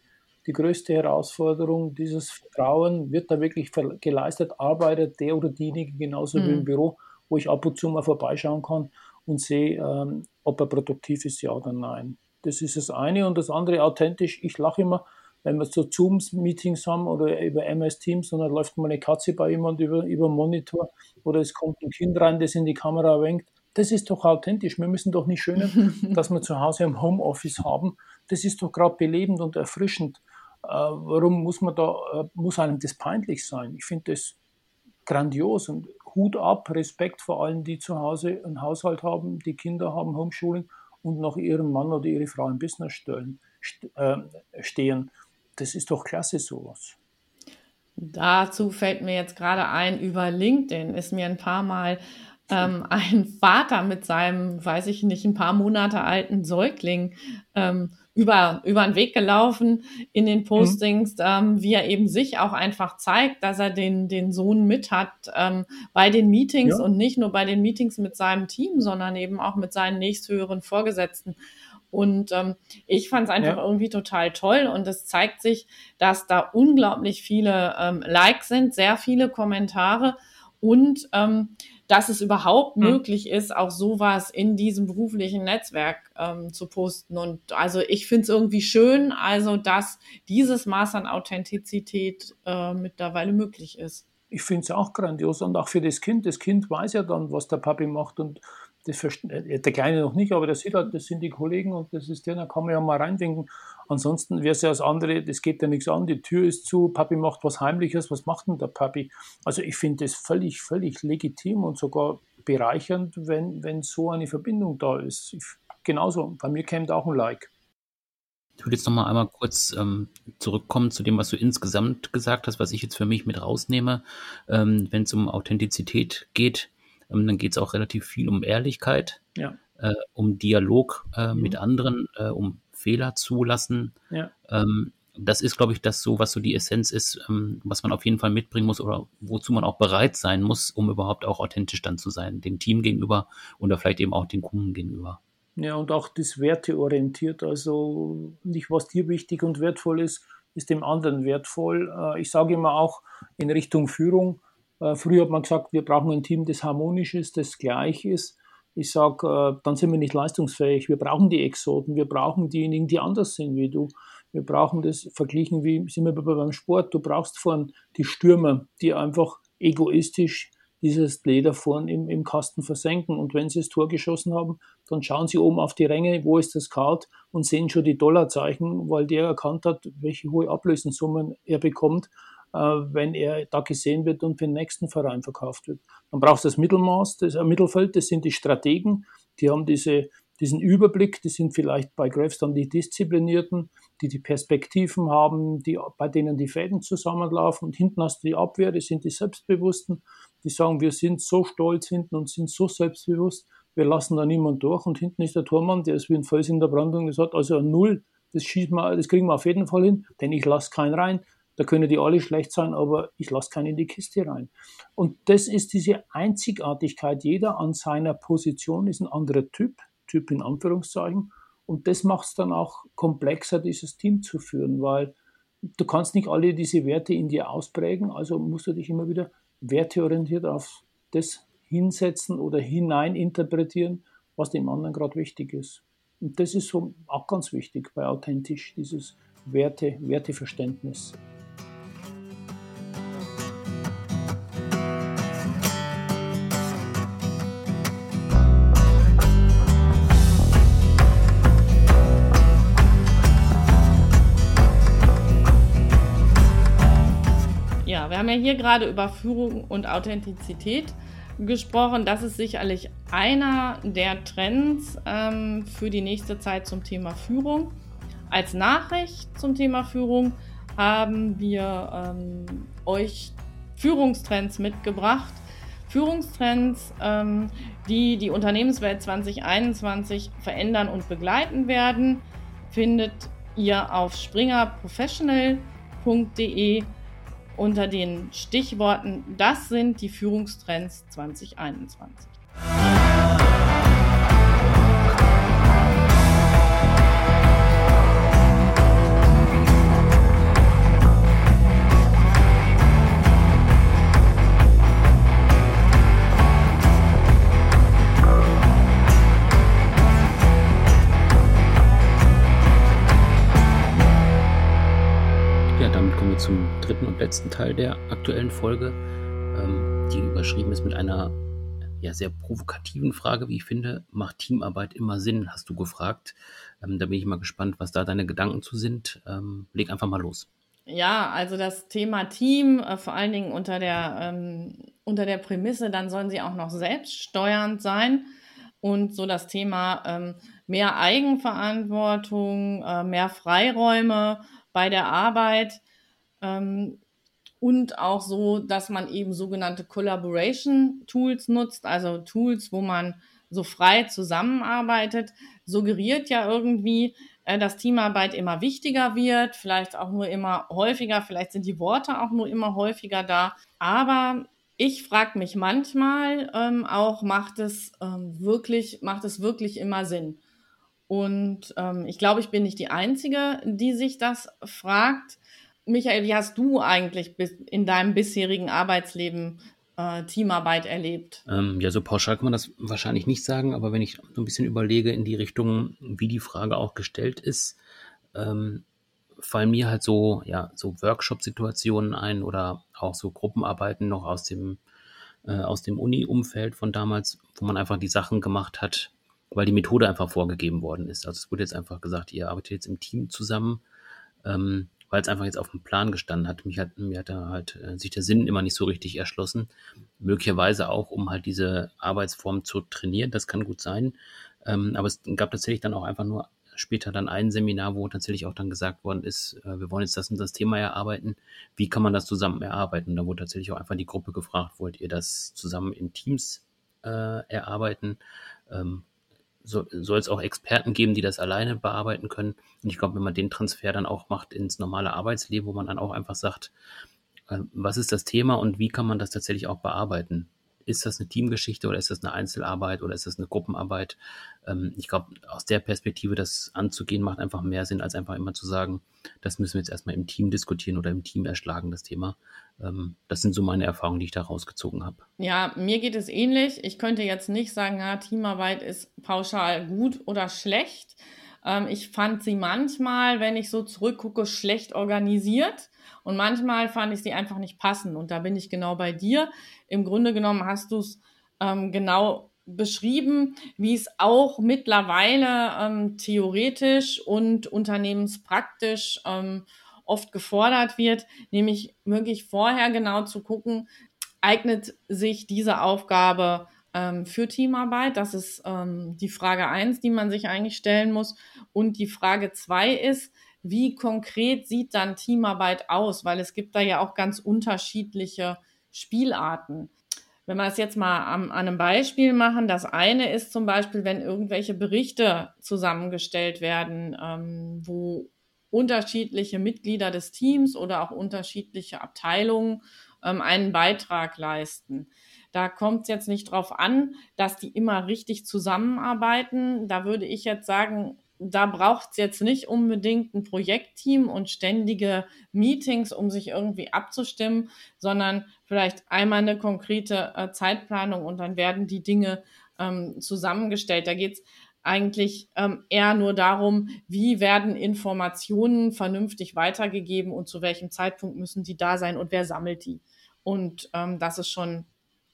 die größte Herausforderung. Dieses Vertrauen wird da wirklich geleistet, arbeitet der oder diejenige genauso mhm. wie im mhm. Büro, wo ich ab und zu mal vorbeischauen kann und sehe, ähm, ob er produktiv ist, ja oder nein. Das ist das eine. Und das andere, authentisch, ich lache immer, wenn wir so Zooms-Meetings haben oder über MS Teams und dann läuft mal eine Katze bei jemand über, über den Monitor oder es kommt ein Kind rein, das in die Kamera winkt. Das ist doch authentisch. Wir müssen doch nicht schönen, dass wir zu Hause im Homeoffice haben. Das ist doch gerade belebend und erfrischend. Äh, warum muss man da, äh, muss einem das peinlich sein? Ich finde das grandios und Hut ab, Respekt vor allen, die zu Hause einen Haushalt haben, die Kinder haben, Homeschooling und nach ihrem Mann oder ihre Frau im Business stellen, äh, stehen. Das ist doch klasse sowas. Dazu fällt mir jetzt gerade ein, über LinkedIn ist mir ein paar Mal ähm, ein Vater mit seinem, weiß ich nicht, ein paar Monate alten Säugling ähm, über, über den Weg gelaufen in den mhm. Postings, mhm. ähm, wie er eben sich auch einfach zeigt, dass er den, den Sohn mit hat ähm, bei den Meetings ja. und nicht nur bei den Meetings mit seinem Team, sondern eben auch mit seinen nächsthöheren Vorgesetzten. Und ähm, ich fand es einfach ja. irgendwie total toll und es zeigt sich, dass da unglaublich viele ähm, Likes sind, sehr viele Kommentare und ähm, dass es überhaupt mhm. möglich ist, auch sowas in diesem beruflichen Netzwerk ähm, zu posten. Und also ich finde es irgendwie schön, also dass dieses Maß an Authentizität äh, mittlerweile möglich ist. Ich finde es auch grandios und auch für das Kind. Das Kind weiß ja dann, was der Papi macht und das äh, der Kleine noch nicht, aber der sieht halt, das sind die Kollegen und das ist der, da kann man ja mal reindenken. Ansonsten wäre es ja das andere, das geht ja nichts an, die Tür ist zu, Papi macht was Heimliches, was macht denn der Papi? Also ich finde das völlig, völlig legitim und sogar bereichernd, wenn, wenn so eine Verbindung da ist. Ich, genauso, bei mir käme auch ein Like. Ich würde jetzt noch mal einmal kurz ähm, zurückkommen zu dem, was du insgesamt gesagt hast, was ich jetzt für mich mit rausnehme, ähm, wenn es um Authentizität geht. Ähm, dann geht es auch relativ viel um Ehrlichkeit, ja. äh, um Dialog äh, mhm. mit anderen, äh, um Fehler zulassen. Ja. Ähm, das ist, glaube ich, das so, was so die Essenz ist, ähm, was man auf jeden Fall mitbringen muss oder wozu man auch bereit sein muss, um überhaupt auch authentisch dann zu sein, dem Team gegenüber oder vielleicht eben auch den Kunden gegenüber. Ja, und auch das werteorientiert, also nicht was dir wichtig und wertvoll ist, ist dem anderen wertvoll. Äh, ich sage immer auch in Richtung Führung, äh, früher hat man gesagt, wir brauchen ein Team, das harmonisch ist, das gleich ist. Ich sage, äh, dann sind wir nicht leistungsfähig. Wir brauchen die Exoten, wir brauchen diejenigen, die anders sind wie du. Wir brauchen das verglichen wie, sind wir beim Sport, du brauchst vorn die Stürmer, die einfach egoistisch dieses Leder vorn im, im Kasten versenken. Und wenn sie das Tor geschossen haben, dann schauen sie oben auf die Ränge, wo ist das Kart und sehen schon die Dollarzeichen, weil der erkannt hat, welche hohe Ablösensummen er bekommt wenn er da gesehen wird und für den nächsten Verein verkauft wird. Dann brauchst du das Mittelmaß, das äh, Mittelfeld, das sind die Strategen, die haben diese, diesen Überblick, die sind vielleicht bei Graves dann die Disziplinierten, die die Perspektiven haben, die, bei denen die Fäden zusammenlaufen und hinten hast du die Abwehr, die sind die Selbstbewussten, die sagen, wir sind so stolz hinten und sind so selbstbewusst, wir lassen da niemand durch und hinten ist der Tormann, der ist wie ein Fels in der Brandung, das hat also ein Null, das, schießt man, das kriegen wir auf jeden Fall hin, denn ich lasse keinen rein. Da können die alle schlecht sein, aber ich lasse keinen in die Kiste rein. Und das ist diese Einzigartigkeit. Jeder an seiner Position ist ein anderer Typ, Typ in Anführungszeichen. Und das macht es dann auch komplexer, dieses Team zu führen, weil du kannst nicht alle diese Werte in dir ausprägen, also musst du dich immer wieder werteorientiert auf das hinsetzen oder hineininterpretieren, was dem anderen gerade wichtig ist. Und das ist so auch ganz wichtig bei authentisch, dieses Werte, Werteverständnis. Wir hier gerade über Führung und Authentizität gesprochen. Das ist sicherlich einer der Trends ähm, für die nächste Zeit zum Thema Führung. Als Nachricht zum Thema Führung haben wir ähm, euch Führungstrends mitgebracht. Führungstrends, ähm, die die Unternehmenswelt 2021 verändern und begleiten werden, findet ihr auf springerprofessional.de unter den Stichworten, das sind die Führungstrends 2021. dritten und letzten Teil der aktuellen Folge, ähm, die überschrieben ist mit einer ja, sehr provokativen Frage, wie ich finde. Macht Teamarbeit immer Sinn, hast du gefragt. Ähm, da bin ich mal gespannt, was da deine Gedanken zu sind. Ähm, leg einfach mal los. Ja, also das Thema Team, äh, vor allen Dingen unter der, ähm, unter der Prämisse, dann sollen sie auch noch selbststeuernd sein. Und so das Thema, ähm, mehr Eigenverantwortung, äh, mehr Freiräume bei der Arbeit ähm, und auch so, dass man eben sogenannte Collaboration Tools nutzt, also Tools, wo man so frei zusammenarbeitet, suggeriert ja irgendwie, äh, dass Teamarbeit immer wichtiger wird, vielleicht auch nur immer häufiger, vielleicht sind die Worte auch nur immer häufiger da. Aber ich frage mich manchmal ähm, auch, macht es ähm, wirklich, macht es wirklich immer Sinn? Und ähm, ich glaube, ich bin nicht die Einzige, die sich das fragt. Michael, wie hast du eigentlich in deinem bisherigen Arbeitsleben äh, Teamarbeit erlebt? Ähm, ja, so pauschal kann man das wahrscheinlich nicht sagen, aber wenn ich so ein bisschen überlege in die Richtung, wie die Frage auch gestellt ist, ähm, fallen mir halt so, ja, so Workshop-Situationen ein oder auch so Gruppenarbeiten noch aus dem, äh, dem Uni-Umfeld von damals, wo man einfach die Sachen gemacht hat, weil die Methode einfach vorgegeben worden ist. Also es wurde jetzt einfach gesagt, ihr arbeitet jetzt im Team zusammen. Ähm, weil es einfach jetzt auf dem Plan gestanden hat. Mich hat, mir hat da halt äh, sich der Sinn immer nicht so richtig erschlossen. Möglicherweise auch, um halt diese Arbeitsform zu trainieren. Das kann gut sein. Ähm, aber es gab tatsächlich dann auch einfach nur später dann ein Seminar, wo tatsächlich auch dann gesagt worden ist, äh, wir wollen jetzt das und das Thema erarbeiten. Wie kann man das zusammen erarbeiten? Und da wurde tatsächlich auch einfach die Gruppe gefragt, wollt ihr das zusammen in Teams äh, erarbeiten? Ähm, so, soll es auch Experten geben, die das alleine bearbeiten können. Und ich glaube, wenn man den Transfer dann auch macht ins normale Arbeitsleben, wo man dann auch einfach sagt, äh, was ist das Thema und wie kann man das tatsächlich auch bearbeiten? Ist das eine Teamgeschichte oder ist das eine Einzelarbeit oder ist das eine Gruppenarbeit? Ähm, ich glaube, aus der Perspektive das anzugehen, macht einfach mehr Sinn, als einfach immer zu sagen, das müssen wir jetzt erstmal im Team diskutieren oder im Team erschlagen, das Thema. Ähm, das sind so meine Erfahrungen, die ich da rausgezogen habe. Ja, mir geht es ähnlich. Ich könnte jetzt nicht sagen, ja, Teamarbeit ist pauschal gut oder schlecht. Ähm, ich fand sie manchmal, wenn ich so zurückgucke, schlecht organisiert. Und manchmal fand ich sie einfach nicht passen. Und da bin ich genau bei dir. Im Grunde genommen hast du es ähm, genau beschrieben, wie es auch mittlerweile ähm, theoretisch und unternehmenspraktisch ähm, oft gefordert wird, nämlich wirklich vorher genau zu gucken, eignet sich diese Aufgabe ähm, für Teamarbeit? Das ist ähm, die Frage eins, die man sich eigentlich stellen muss. Und die Frage zwei ist, wie konkret sieht dann Teamarbeit aus? Weil es gibt da ja auch ganz unterschiedliche Spielarten. Wenn wir es jetzt mal an, einem Beispiel machen, das eine ist zum Beispiel, wenn irgendwelche Berichte zusammengestellt werden, ähm, wo unterschiedliche Mitglieder des Teams oder auch unterschiedliche Abteilungen ähm, einen Beitrag leisten. Da kommt es jetzt nicht drauf an, dass die immer richtig zusammenarbeiten. Da würde ich jetzt sagen, da braucht es jetzt nicht unbedingt ein Projektteam und ständige Meetings, um sich irgendwie abzustimmen, sondern vielleicht einmal eine konkrete äh, Zeitplanung und dann werden die Dinge ähm, zusammengestellt. Da geht es eigentlich ähm, eher nur darum, wie werden Informationen vernünftig weitergegeben und zu welchem Zeitpunkt müssen die da sein und wer sammelt die. Und ähm, das ist schon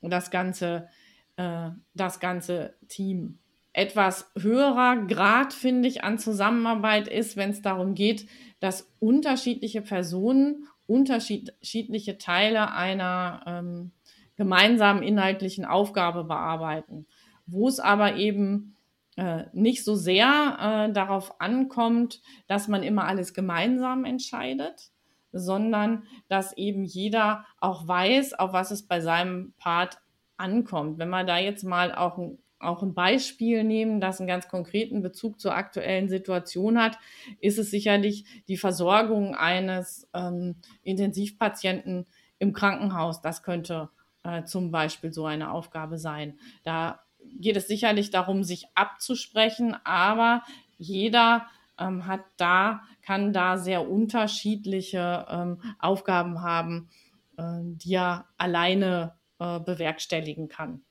das ganze, äh, das ganze Team. Etwas höherer Grad, finde ich, an Zusammenarbeit ist, wenn es darum geht, dass unterschiedliche Personen unterschiedliche Teile einer ähm, gemeinsamen inhaltlichen Aufgabe bearbeiten, wo es aber eben äh, nicht so sehr äh, darauf ankommt, dass man immer alles gemeinsam entscheidet, sondern dass eben jeder auch weiß, auf was es bei seinem Part ankommt. Wenn wir da jetzt mal auch ein, auch ein Beispiel nehmen, das einen ganz konkreten Bezug zur aktuellen Situation hat, ist es sicherlich die Versorgung eines ähm, Intensivpatienten im Krankenhaus. Das könnte äh, zum Beispiel so eine Aufgabe sein. Da geht es sicherlich darum, sich abzusprechen, aber jeder ähm, hat da, kann da sehr unterschiedliche ähm, Aufgaben haben, äh, die er alleine äh, bewerkstelligen kann.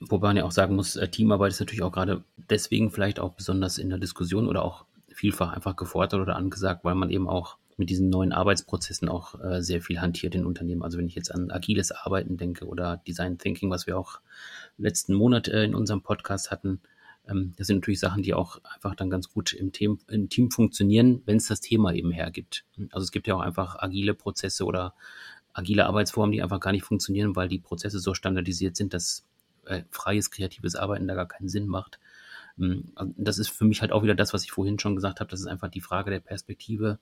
Wobei man ja auch sagen muss, äh, Teamarbeit ist natürlich auch gerade deswegen vielleicht auch besonders in der Diskussion oder auch vielfach einfach gefordert oder angesagt, weil man eben auch mit diesen neuen Arbeitsprozessen auch äh, sehr viel hantiert in Unternehmen. Also wenn ich jetzt an agiles Arbeiten denke oder Design Thinking, was wir auch letzten Monat äh, in unserem Podcast hatten, ähm, das sind natürlich Sachen, die auch einfach dann ganz gut im Team, im Team funktionieren, wenn es das Thema eben hergibt. Also es gibt ja auch einfach agile Prozesse oder agile Arbeitsformen, die einfach gar nicht funktionieren, weil die Prozesse so standardisiert sind, dass äh, freies, kreatives Arbeiten da gar keinen Sinn macht. Ähm, also das ist für mich halt auch wieder das, was ich vorhin schon gesagt habe. Das ist einfach die Frage der Perspektive.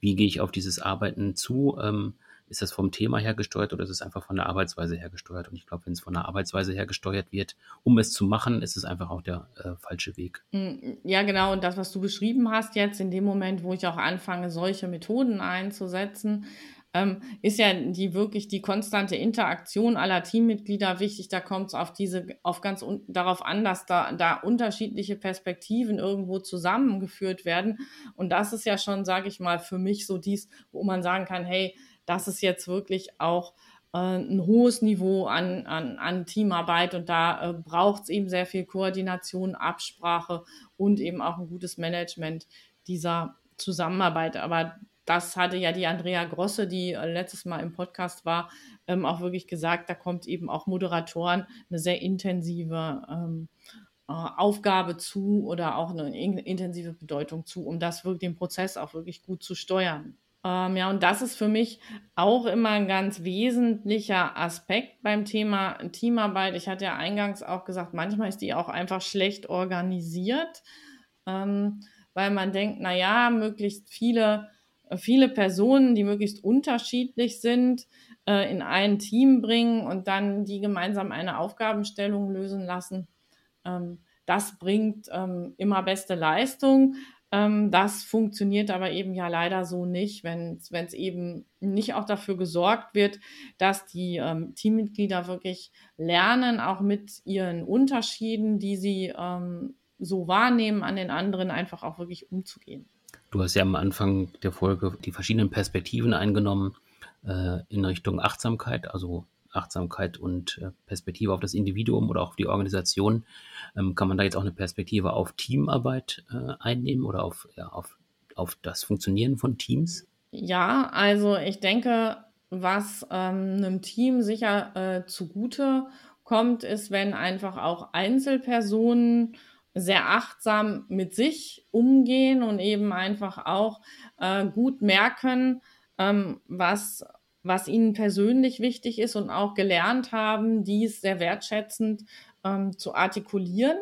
Wie gehe ich auf dieses Arbeiten zu? Ähm, ist das vom Thema her gesteuert oder ist es einfach von der Arbeitsweise her gesteuert? Und ich glaube, wenn es von der Arbeitsweise her gesteuert wird, um es zu machen, ist es einfach auch der äh, falsche Weg. Mm, ja, genau. Und das, was du beschrieben hast jetzt, in dem Moment, wo ich auch anfange, solche Methoden einzusetzen, ähm, ist ja die wirklich die konstante Interaktion aller Teammitglieder wichtig. Da kommt es auf diese, auf ganz un, darauf an, dass da, da unterschiedliche Perspektiven irgendwo zusammengeführt werden. Und das ist ja schon, sage ich mal, für mich so dies, wo man sagen kann, hey, das ist jetzt wirklich auch äh, ein hohes Niveau an, an, an Teamarbeit und da äh, braucht es eben sehr viel Koordination, Absprache und eben auch ein gutes Management dieser Zusammenarbeit. Aber das hatte ja die Andrea Grosse, die äh, letztes Mal im Podcast war, ähm, auch wirklich gesagt, da kommt eben auch Moderatoren eine sehr intensive ähm, äh, Aufgabe zu oder auch eine intensive Bedeutung zu, um das wirklich, den Prozess auch wirklich gut zu steuern. Ähm, ja, und das ist für mich auch immer ein ganz wesentlicher Aspekt beim Thema Teamarbeit. Ich hatte ja eingangs auch gesagt, manchmal ist die auch einfach schlecht organisiert, ähm, weil man denkt, na ja, möglichst viele viele Personen, die möglichst unterschiedlich sind, äh, in ein Team bringen und dann die gemeinsam eine Aufgabenstellung lösen lassen. Ähm, das bringt ähm, immer beste Leistung. Ähm, das funktioniert aber eben ja leider so nicht, wenn es eben nicht auch dafür gesorgt wird, dass die ähm, Teammitglieder wirklich lernen, auch mit ihren Unterschieden, die sie so wahrnehmen, an den anderen einfach auch wirklich umzugehen. Du hast ja am Anfang der Folge die verschiedenen Perspektiven eingenommen äh, in Richtung Achtsamkeit, also Achtsamkeit und äh, Perspektive auf das Individuum oder auch auf die Organisation. Ähm, kann man da jetzt auch eine Perspektive auf Teamarbeit äh, einnehmen oder auf, ja, auf, auf das Funktionieren von Teams? Ja, also ich denke, was ähm, einem Team sicher äh, zugute kommt, ist, wenn einfach auch Einzelpersonen sehr achtsam mit sich umgehen und eben einfach auch äh, gut merken, ähm, was, was ihnen persönlich wichtig ist und auch gelernt haben, dies sehr wertschätzend ähm, zu artikulieren.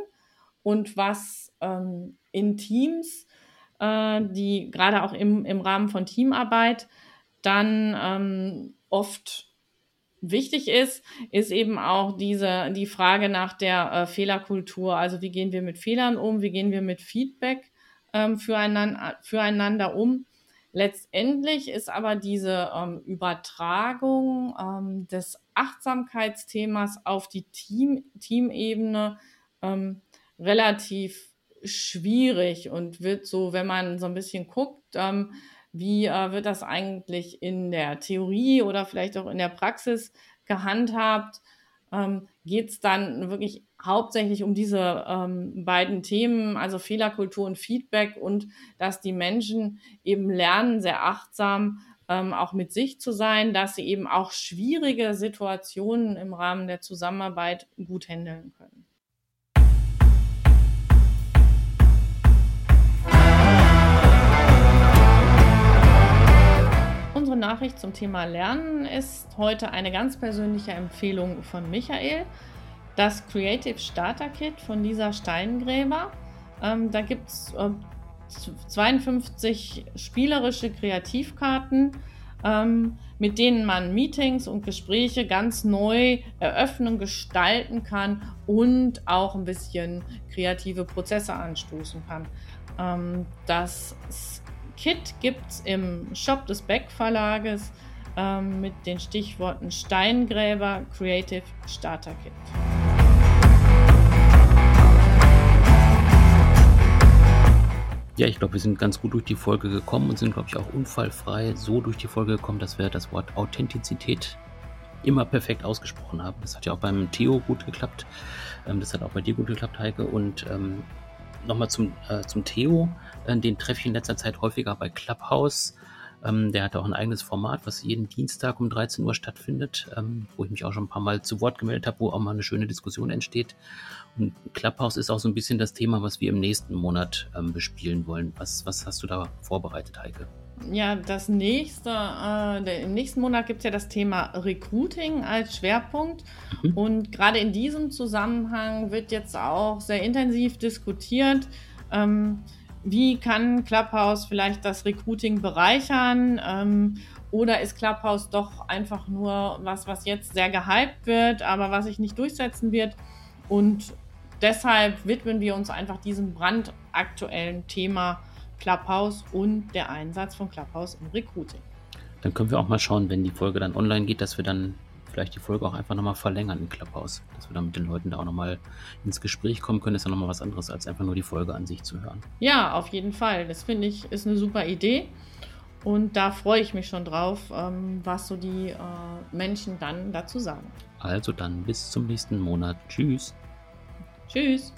Und was ähm, in Teams, äh, die gerade auch im, im Rahmen von Teamarbeit dann ähm, oft wichtig ist, ist eben auch diese, die Frage nach der äh, Fehlerkultur. Also wie gehen wir mit Fehlern um? Wie gehen wir mit Feedback ähm, füreinander, füreinander um? Letztendlich ist aber diese ähm, Übertragung ähm, des Achtsamkeitsthemas auf die Team, Teamebene ähm, relativ schwierig und wird so, wenn man so ein bisschen guckt, ähm, wie äh, wird das eigentlich in der Theorie oder vielleicht auch in der Praxis gehandhabt? Ähm, Geht es dann wirklich hauptsächlich um diese ähm, beiden Themen, also Fehlerkultur und Feedback und dass die Menschen eben lernen, sehr achtsam ähm, auch mit sich zu sein, dass sie eben auch schwierige Situationen im Rahmen der Zusammenarbeit gut handeln können. Unsere Nachricht zum Thema Lernen ist heute eine ganz persönliche Empfehlung von Michael. Das Creative Starter Kit von Lisa Steingräber. Ähm, da gibt es äh, 52 spielerische Kreativkarten, ähm, mit denen man Meetings und Gespräche ganz neu eröffnen, gestalten kann und auch ein bisschen kreative Prozesse anstoßen kann. Ähm, das Kit gibt es im Shop des Beck Verlages ähm, mit den Stichworten Steingräber Creative Starter Kit. Ja, ich glaube, wir sind ganz gut durch die Folge gekommen und sind, glaube ich, auch unfallfrei so durch die Folge gekommen, dass wir das Wort Authentizität immer perfekt ausgesprochen haben. Das hat ja auch beim Theo gut geklappt. Ähm, das hat auch bei dir gut geklappt, Heike. Und ähm, nochmal zum, äh, zum Theo. Äh, den treffe ich in letzter Zeit häufiger bei Clubhouse. Ähm, der hat auch ein eigenes Format, was jeden Dienstag um 13 Uhr stattfindet, ähm, wo ich mich auch schon ein paar Mal zu Wort gemeldet habe, wo auch mal eine schöne Diskussion entsteht. Und Clubhouse ist auch so ein bisschen das Thema, was wir im nächsten Monat ähm, bespielen wollen. Was, was hast du da vorbereitet, Heike? ja, das nächste, äh, im nächsten Monat gibt es ja das Thema Recruiting als Schwerpunkt. Mhm. Und gerade in diesem Zusammenhang wird jetzt auch sehr intensiv diskutiert, ähm, wie kann Clubhouse vielleicht das Recruiting bereichern? Ähm, oder ist Clubhouse doch einfach nur was, was jetzt sehr gehypt wird, aber was sich nicht durchsetzen wird? Und deshalb widmen wir uns einfach diesem brandaktuellen Thema Clubhouse und der Einsatz von Clubhouse im Recruiting. Dann können wir auch mal schauen, wenn die Folge dann online geht, dass wir dann vielleicht die Folge auch einfach nochmal verlängern in Clubhouse. Dass wir dann mit den Leuten da auch nochmal ins Gespräch kommen können, ist ja nochmal was anderes, als einfach nur die Folge an sich zu hören. Ja, auf jeden Fall. Das finde ich ist eine super Idee. Und da freue ich mich schon drauf, ähm, was so die äh, Menschen dann dazu sagen. Also dann bis zum nächsten Monat. Tschüss. Tschüss.